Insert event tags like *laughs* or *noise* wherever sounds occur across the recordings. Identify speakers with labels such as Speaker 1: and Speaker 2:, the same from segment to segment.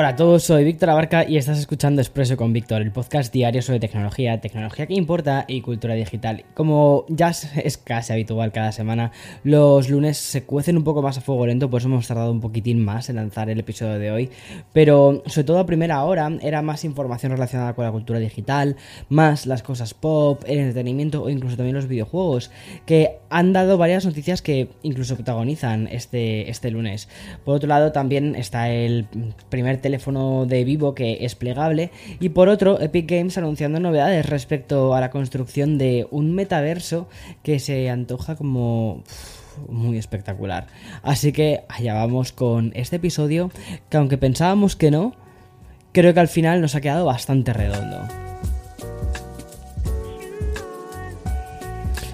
Speaker 1: Hola a todos, soy Víctor Abarca y estás escuchando Expreso con Víctor, el podcast diario sobre tecnología, tecnología que importa y cultura digital. Como ya es casi habitual cada semana, los lunes se cuecen un poco más a fuego lento, por eso hemos tardado un poquitín más en lanzar el episodio de hoy. Pero sobre todo a primera hora era más información relacionada con la cultura digital, más las cosas pop, el entretenimiento o incluso también los videojuegos, que han dado varias noticias que incluso protagonizan este, este lunes. Por otro lado también está el primer teléfono de Vivo que es plegable y por otro Epic Games anunciando novedades respecto a la construcción de un metaverso que se antoja como muy espectacular. Así que allá vamos con este episodio que aunque pensábamos que no, creo que al final nos ha quedado bastante redondo.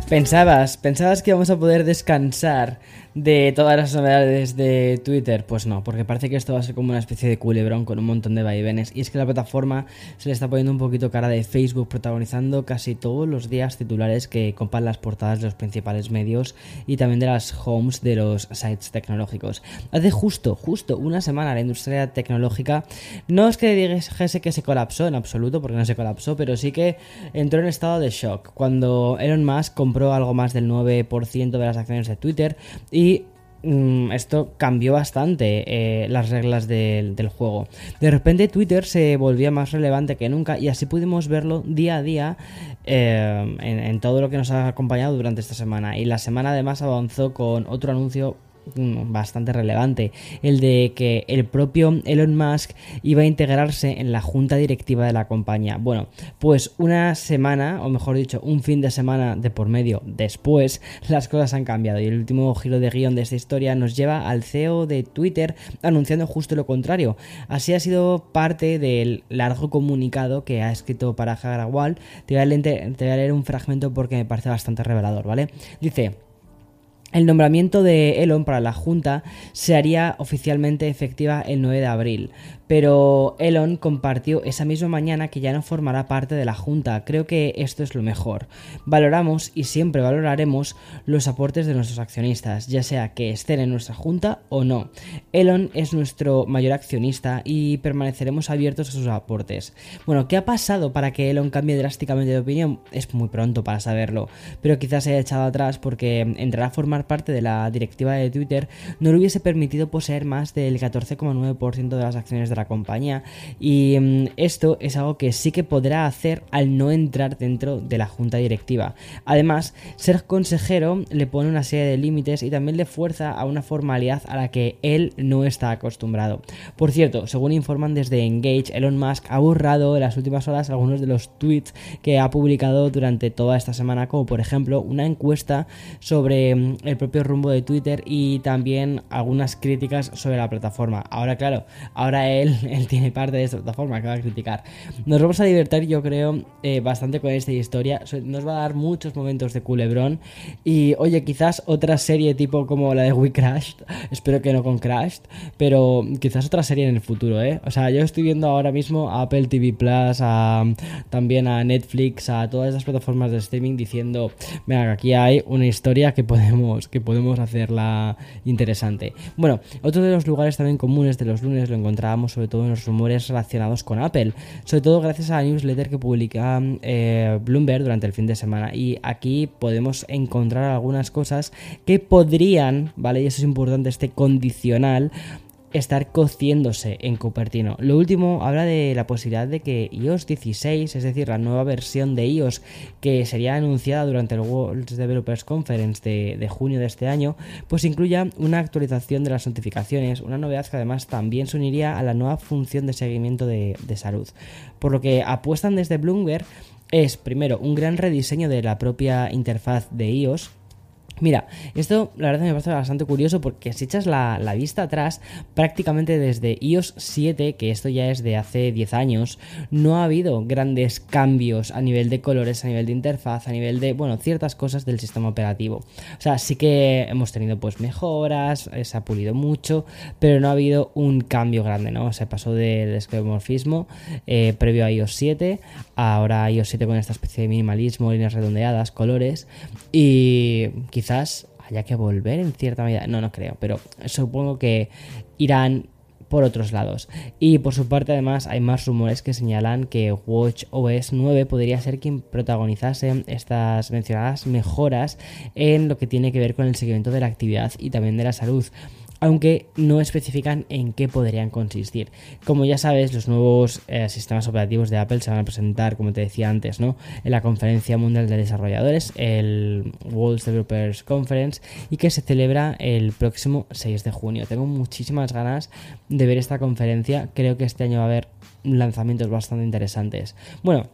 Speaker 1: Pensabas, pensabas que íbamos a poder descansar de todas las novedades de Twitter, pues no, porque parece que esto va a ser como una especie de culebrón con un montón de vaivenes. Y es que la plataforma se le está poniendo un poquito cara de Facebook, protagonizando casi todos los días titulares que copan las portadas de los principales medios y también de las homes de los sites tecnológicos. Hace justo, justo una semana la industria tecnológica no es que dijese que se colapsó en absoluto, porque no se colapsó, pero sí que entró en estado de shock cuando Elon Musk compró algo más del 9% de las acciones de Twitter y y mm, esto cambió bastante eh, las reglas del, juego. De repente Twitter se volvía más relevante que nunca y así pudimos verlo día a día eh, en, todo lo que nos ha acompañado durante esta semana. Y la semana además avanzó con otro anuncio bastante relevante, el de que el propio Elon Musk iba a integrarse en la junta directiva de la compañía. Bueno, pues una semana, o mejor dicho, un fin de semana de por medio después, las cosas han cambiado y el último giro de guion de esta historia nos lleva al CEO de Twitter anunciando justo lo contrario. Así ha sido parte del largo comunicado que ha escrito para Hagrawal. Te te voy a leer un fragmento porque me parece bastante revelador, ¿vale? Dice... El nombramiento de Elon para la Junta se haría oficialmente efectiva el 9 de abril, pero Elon compartió esa misma mañana que ya no formará parte de la Junta. Creo que esto es lo mejor. Valoramos y siempre valoraremos los aportes de nuestros accionistas, ya sea que estén en nuestra Junta o no. Elon es nuestro mayor accionista y permaneceremos abiertos a sus aportes. Bueno, ¿qué ha pasado para que Elon cambie drásticamente de opinión? Es muy pronto para saberlo, pero quizás se haya echado atrás porque entrar a formar parte de la directiva de Twitter no le hubiese permitido poseer más del 14,9% de las acciones de la compañía. Y mm, esto es algo que sí que podrá hacer al no entrar dentro de la junta directiva. Además, ser consejero le pone una serie de límites y también le fuerza a una formalidad a la que él no está acostumbrado. Por cierto, según informan desde Engage, Elon Musk ha borrado en las últimas horas algunos de los tweets que ha publicado durante toda esta semana, como por ejemplo una encuesta sobre mm, el propio rumbo de Twitter y también algunas críticas sobre la plataforma. Ahora, claro, ahora *laughs* él tiene parte de esta plataforma que va a criticar. Nos vamos a divertir, yo creo, eh, bastante con esta historia. Nos va a dar muchos momentos de culebrón. Y oye, quizás otra serie tipo como la de We Crashed. *laughs* Espero que no con Crashed. Pero quizás otra serie en el futuro, ¿eh? O sea, yo estoy viendo ahora mismo a Apple TV Plus, a, también a Netflix, a todas esas plataformas de streaming diciendo, venga, aquí hay una historia que podemos, que podemos hacerla interesante. Bueno, otro de los lugares también comunes de los lunes lo encontrábamos sobre todo en los rumores relacionados con Apple, sobre todo gracias a la newsletter que publica eh, Bloomberg durante el fin de semana. Y aquí podemos encontrar algunas cosas que podrían, ¿vale? Y eso es importante, este condicional estar cociéndose en Cupertino. Lo último habla de la posibilidad de que iOS 16, es decir, la nueva versión de iOS que sería anunciada durante el World Developers Conference de, junio de este año, pues incluya una actualización de las notificaciones, una novedad que además también se uniría a la nueva función de seguimiento de, de salud. Por lo que apuestan desde Bloomberg es primero un gran rediseño de la propia interfaz de iOS Mira, esto la verdad me parece bastante curioso porque si echas la, vista atrás, prácticamente desde iOS 7, que esto ya es de hace 10 años, no ha habido grandes cambios a nivel de colores, a nivel de interfaz, a nivel de, bueno, ciertas cosas del sistema operativo. O sea, sí que hemos tenido pues mejoras, eh, se ha pulido mucho, pero no ha habido un cambio grande, ¿no? Se pasó del esquemorfismo eh, previo a iOS 7, ahora iOS 7 con esta especie de minimalismo, líneas redondeadas, colores, y quizás quizás haya que volver en cierta medida. No, no creo, pero supongo que irán por otros lados. Y por su parte, además, hay más rumores que señalan que Watch OS 9 podría ser quien protagonizase estas mencionadas mejoras en lo que tiene que ver con el seguimiento de la actividad y también de la salud aunque no especifican en qué podrían consistir. Como ya sabes, los nuevos eh, sistemas operativos de Apple se van a presentar, como te decía antes, ¿no? en la Conferencia Mundial de Desarrolladores, el World Developers Conference, y que se celebra el próximo 6 de junio. Tengo muchísimas ganas de ver esta conferencia, creo que este año va a haber lanzamientos bastante interesantes. Bueno,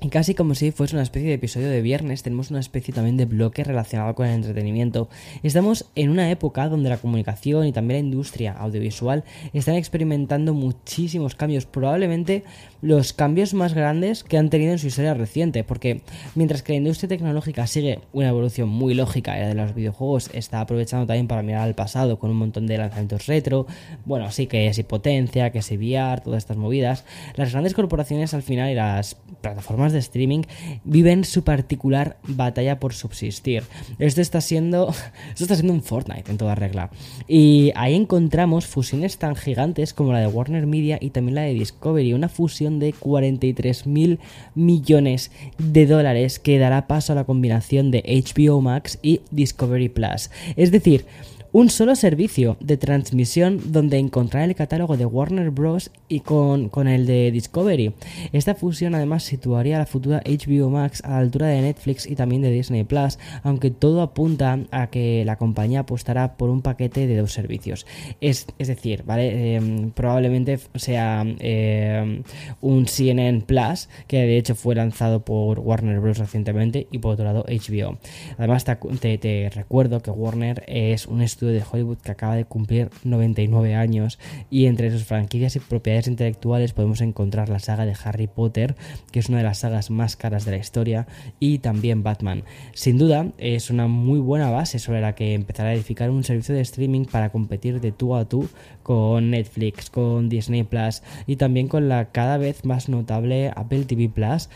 Speaker 1: y casi como si fuese una especie de episodio de viernes, tenemos una especie también de bloque relacionado con el entretenimiento. Estamos en una época donde la comunicación y también la industria audiovisual están experimentando muchísimos cambios, probablemente los cambios más grandes que han tenido en su historia reciente, porque mientras que la industria tecnológica sigue una evolución muy lógica, la de los videojuegos está aprovechando también para mirar al pasado con un montón de lanzamientos retro, bueno, sí que es potencia, que es VR, todas estas movidas, las grandes corporaciones al final y las plataformas de streaming viven su particular batalla por subsistir. Esto está siendo, esto está siendo un Fortnite en toda regla. Y ahí encontramos fusiones tan gigantes como la de Warner Media y también la de Discovery, una fusión de 43 mil millones de dólares que dará paso a la combinación de HBO Max y Discovery Plus. Es decir, un solo servicio de transmisión donde encontrar el catálogo de Warner Bros. y con, el de Discovery. Esta fusión además situaría la futura HBO Max a la altura de Netflix y también de Disney Plus, aunque todo apunta a que la compañía apostará por un paquete de dos servicios. Es, decir, ¿vale? Em, probablemente sea em, un CNN Plus, que de hecho fue lanzado por Warner Bros. recientemente, y por otro lado HBO. Además, te, te recuerdo que Warner es un estudio de Hollywood que acaba de cumplir 99 años y entre sus franquicias y propiedades intelectuales podemos encontrar la saga de Harry Potter, que es una de las sagas más caras de la historia, y también Batman. Sin duda, es una muy buena base sobre la que empezar a edificar un servicio de streaming para competir de tú a tú con Netflix, con Disney Plus y también con la cada vez más notable Apple TV Plus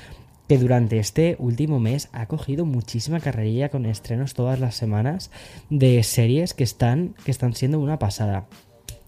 Speaker 1: que durante este último mes ha cogido muchísima carrerilla con estrenos todas las semanas de series que están, que están siendo una pasada.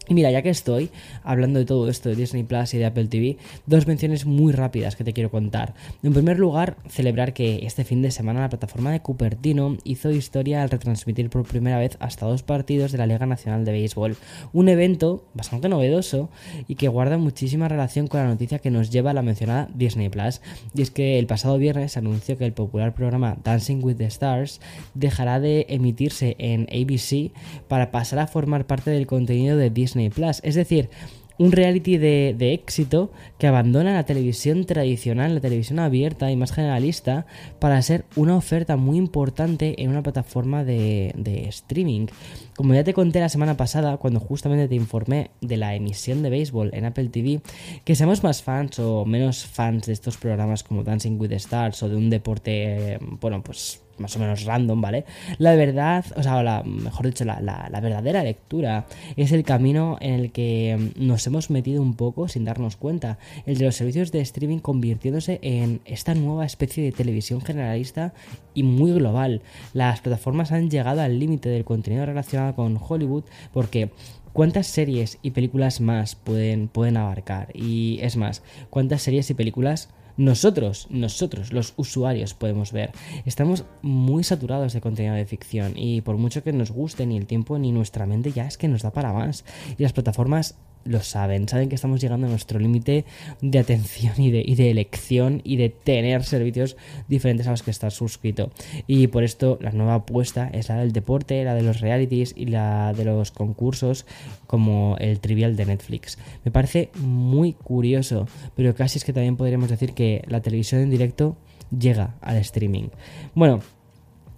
Speaker 1: Y mira, ya que estoy hablando de todo esto de Disney Plus y de Apple TV, dos menciones muy rápidas que te quiero contar. En primer lugar, celebrar que este fin de semana la plataforma de Cupertino hizo historia al retransmitir por primera vez hasta dos partidos de la Liga Nacional de Béisbol. Un evento bastante novedoso y que guarda muchísima relación con la noticia que nos lleva a la mencionada Disney Plus. Y es que el pasado viernes anunció que el popular programa Dancing with the Stars dejará de emitirse en ABC para pasar a formar parte del contenido de Disney Es decir, un reality de, éxito que abandona la televisión tradicional, la televisión abierta y más generalista, para ser una oferta muy importante en una plataforma de, de, streaming. Como ya te conté la semana pasada, cuando justamente te informé de la emisión de béisbol en Apple TV, que seamos más fans o menos fans de estos programas como Dancing with the Stars o de un deporte, eh, bueno, pues más o menos random, ¿vale? La verdad, o sea, la, mejor dicho, la, la, verdadera lectura es el camino en el que nos hemos metido un poco sin darnos cuenta, el de los servicios de streaming convirtiéndose en esta nueva especie de televisión generalista y muy global. Las plataformas han llegado al límite del contenido relacionado con Hollywood porque ¿Cuántas series y películas más pueden, pueden abarcar? Y es más, ¿cuántas series y películas nosotros, nosotros, los usuarios, podemos ver. Estamos muy saturados de contenido de ficción y por mucho que nos guste, ni el tiempo ni nuestra mente ya es que nos da para más. Y las plataformas lo saben, saben que estamos llegando a nuestro límite de atención y de, elección y de tener servicios diferentes a los que estar suscrito. Y por esto la nueva apuesta es la del deporte, la de los realities y la de los concursos como el trivial de Netflix. Me parece muy curioso, pero casi es que también podríamos decir que la televisión en directo llega al streaming. Bueno,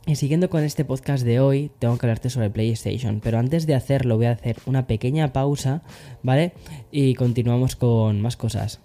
Speaker 1: Y siguiendo con este podcast de hoy, tengo que hablarte sobre PlayStation, pero antes de hacerlo voy a hacer una pequeña pausa, ¿vale? Y continuamos con más cosas.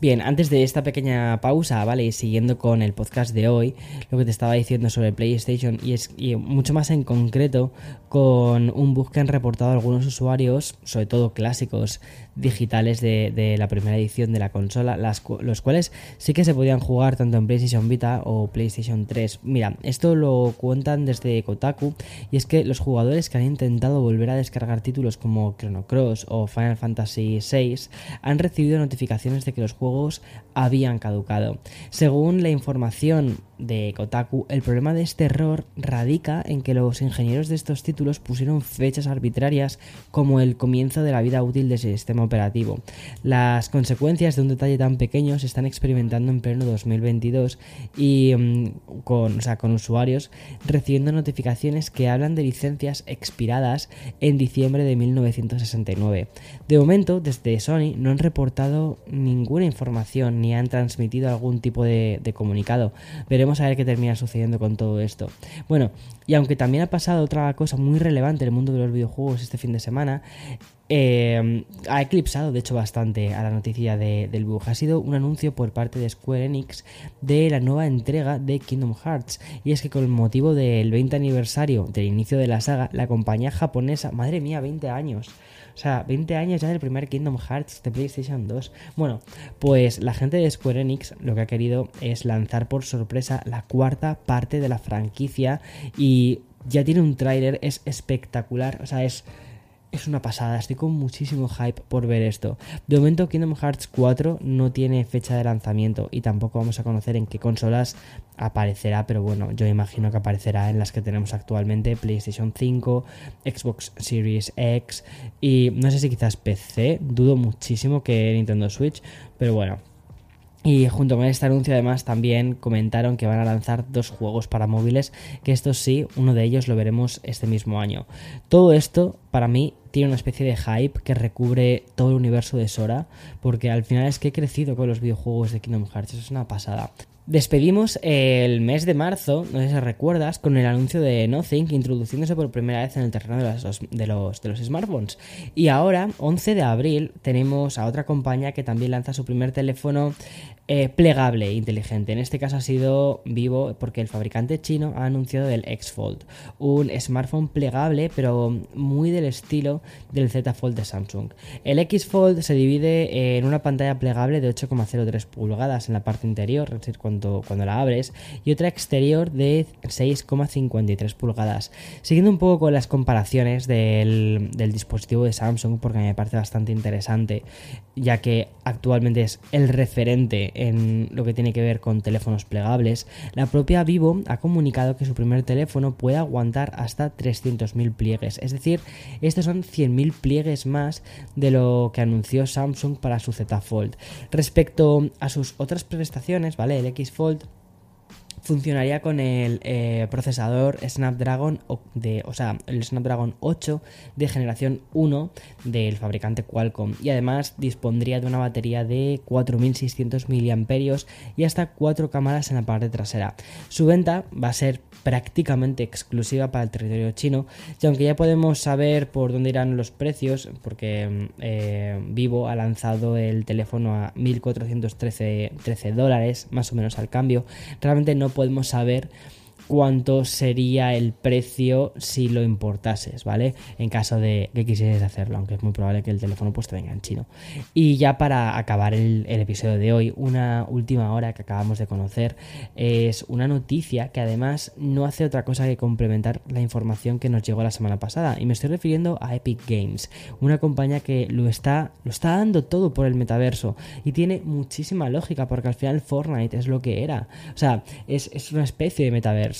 Speaker 1: Bien, antes de esta pequeña pausa, ¿vale? Y siguiendo con el podcast de hoy, lo que te estaba diciendo sobre PlayStation y es y mucho más en concreto con un bug que han reportado algunos usuarios, sobre todo clásicos digitales de, la primera edición de la consola, las, los cuales sí que se podían jugar tanto en PlayStation Vita o PlayStation 3. Mira, esto lo cuentan desde Kotaku y es que los jugadores que han intentado volver a descargar títulos como Chrono Cross o Final Fantasy VI han recibido notificaciones de que los juegos habían caducado. Según la información de Kotaku, el problema de este error radica en que los ingenieros de estos títulos pusieron fechas arbitrarias como el comienzo de la vida útil del sistema operativo. Las consecuencias de un detalle tan pequeño se están experimentando en pleno 2022 y mm, con, con usuarios recibiendo notificaciones que hablan de licencias expiradas en diciembre de 1969. De momento, desde Sony no han reportado ninguna información ni han transmitido algún tipo de, de comunicado. Veremos a ver qué termina sucediendo con todo esto. Bueno, y aunque también ha pasado otra cosa muy relevante en el mundo de los videojuegos este fin de semana, eh, ha eclipsado de hecho bastante a la noticia del bug. Ha sido un anuncio por parte de Square Enix de la nueva entrega de Kingdom Hearts. Y es que con el motivo del 20 aniversario del inicio de la saga, la compañía japonesa, madre mía, 20 años. O sea, 20 años ya del primer Kingdom Hearts de PlayStation 2. Bueno, pues la gente de Square Enix lo que ha querido es lanzar por sorpresa la cuarta parte de la franquicia y ya tiene un tráiler, es espectacular, o sea, es es una pasada, estoy con muchísimo hype por ver esto. De momento Kingdom Hearts 4 no tiene fecha de lanzamiento y tampoco vamos a conocer en qué consolas aparecerá, pero bueno, yo imagino que aparecerá en las que tenemos actualmente, PlayStation 5, Xbox Series X y no sé si quizás PC, dudo muchísimo que Nintendo Switch, pero bueno, y junto con este anuncio además también comentaron que van a lanzar dos juegos para móviles, que estos sí, uno de ellos lo veremos este mismo año. Todo esto para mí tiene una especie de hype que recubre todo el universo de Sora, porque al final es que he crecido con los videojuegos de Kingdom Hearts, eso es una pasada. Despedimos el mes de marzo, no sé si recuerdas, con el anuncio de Nothing introduciéndose por primera vez en el terreno de los, de los, de los smartphones. Y ahora, 11 de abril, tenemos a otra compañía que también lanza su primer teléfono eh, plegable inteligente. En este caso ha sido Vivo porque el fabricante chino ha anunciado el X Fold, un smartphone plegable pero muy del estilo del Z Fold de Samsung. El X Fold se divide en una pantalla plegable de 8,03 pulgadas en la parte interior, es decir, cuando, cuando la abres, y otra exterior de 6,53 pulgadas. Siguiendo un poco con las comparaciones del, del dispositivo de Samsung, porque me parece bastante interesante, ya que actualmente es el referente en lo que tiene que ver con teléfonos plegables, la propia Vivo ha comunicado que su primer teléfono puede aguantar hasta 300.000 pliegues. Es decir, estos son 100.000 pliegues más de lo que anunció Samsung para su Z Fold. Respecto a sus otras prestaciones, ¿vale? El X Fold funcionaría con el eh, procesador Snapdragon de, o sea, el Snapdragon 8 de generación 1 del fabricante Qualcomm y además dispondría de una batería de 4600 mAh y hasta 4 cámaras en la parte trasera. Su venta va a ser prácticamente exclusiva para el territorio chino y aunque ya podemos saber por dónde irán los precios porque eh, Vivo ha lanzado el teléfono a 1413 13 dólares más o menos al cambio realmente no podemos saber cuánto sería el precio si lo importases, ¿vale? En caso de que quisieras hacerlo, aunque es muy probable que el teléfono pues te venga en chino. Y ya para acabar el, episodio de hoy, una última hora que acabamos de conocer es una noticia que además no hace otra cosa que complementar la información que nos llegó la semana pasada. Y me estoy refiriendo a Epic Games, una compañía que lo está, lo está dando todo por el metaverso y tiene muchísima lógica porque al final Fortnite es lo que era. O sea, es, es una especie de metaverso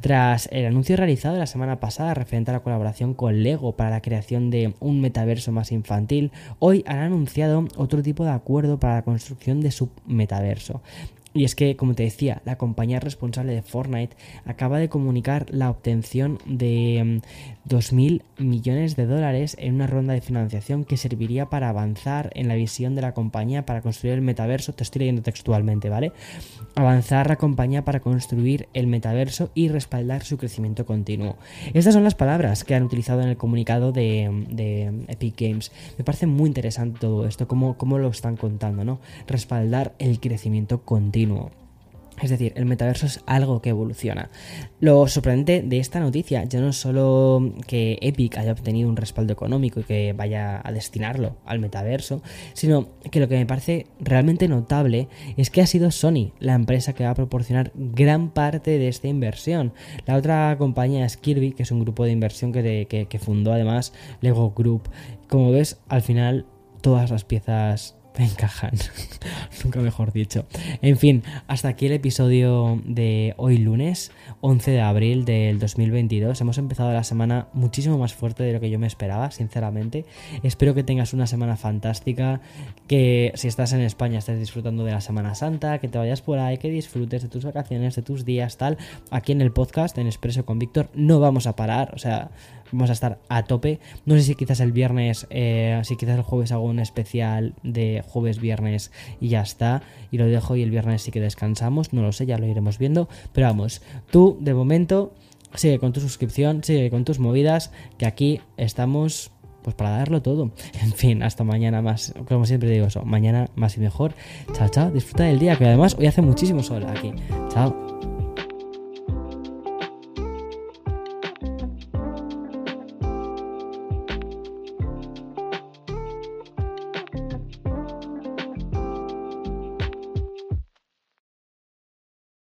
Speaker 1: tras el anuncio realizado la semana pasada referente a la colaboración con Lego para la creación de un metaverso más infantil, hoy han anunciado otro tipo de acuerdo para la construcción de su metaverso. Y es que, como te decía, la compañía responsable de Fortnite acaba de comunicar la obtención de 2.000 mm, millones de dólares en una ronda de financiación que serviría para avanzar en la visión de la compañía para construir el metaverso. Te estoy leyendo textualmente, ¿vale? Avanzar la compañía para construir el metaverso y respaldar su crecimiento continuo. Estas son las palabras que han utilizado en el comunicado de, Epic Games. Me parece muy interesante todo esto, cómo, cómo lo están contando, ¿no? Respaldar el crecimiento continuo es decir, el metaverso es algo que evoluciona. Lo sorprendente de esta noticia ya no es solo que Epic haya obtenido un respaldo económico y que vaya a destinarlo al metaverso, sino que lo que me parece realmente notable es que ha sido Sony la empresa que va a proporcionar gran parte de esta inversión. La otra compañía es Kirby, que es un grupo de inversión que, que fundó además Lego Group. Como ves, al final todas las piezas encajan. *laughs* Nunca mejor dicho. En fin, hasta aquí el episodio de hoy lunes, 11 de abril del 2022. Hemos empezado la semana muchísimo más fuerte de lo que yo me esperaba, sinceramente. Espero que tengas una semana fantástica, que si estás en España estés disfrutando de la Semana Santa, que te vayas por ahí, que disfrutes de tus vacaciones, de tus días, tal. Aquí en el podcast, en Expreso con Víctor, no vamos a parar, o sea vamos a estar a tope. No sé si quizás el viernes, eh, si quizás el jueves hago un especial de jueves, viernes y ya está. Y lo dejo y el viernes sí que descansamos. No lo sé, ya lo iremos viendo. Pero vamos, tú de momento sigue con tu suscripción, sigue con tus movidas, que aquí estamos pues para darlo todo. *laughs* En fin, hasta mañana más. Como siempre digo eso, mañana más y mejor. Chao, chao. Disfruta del día, que además hoy hace muchísimo sol aquí. Chao.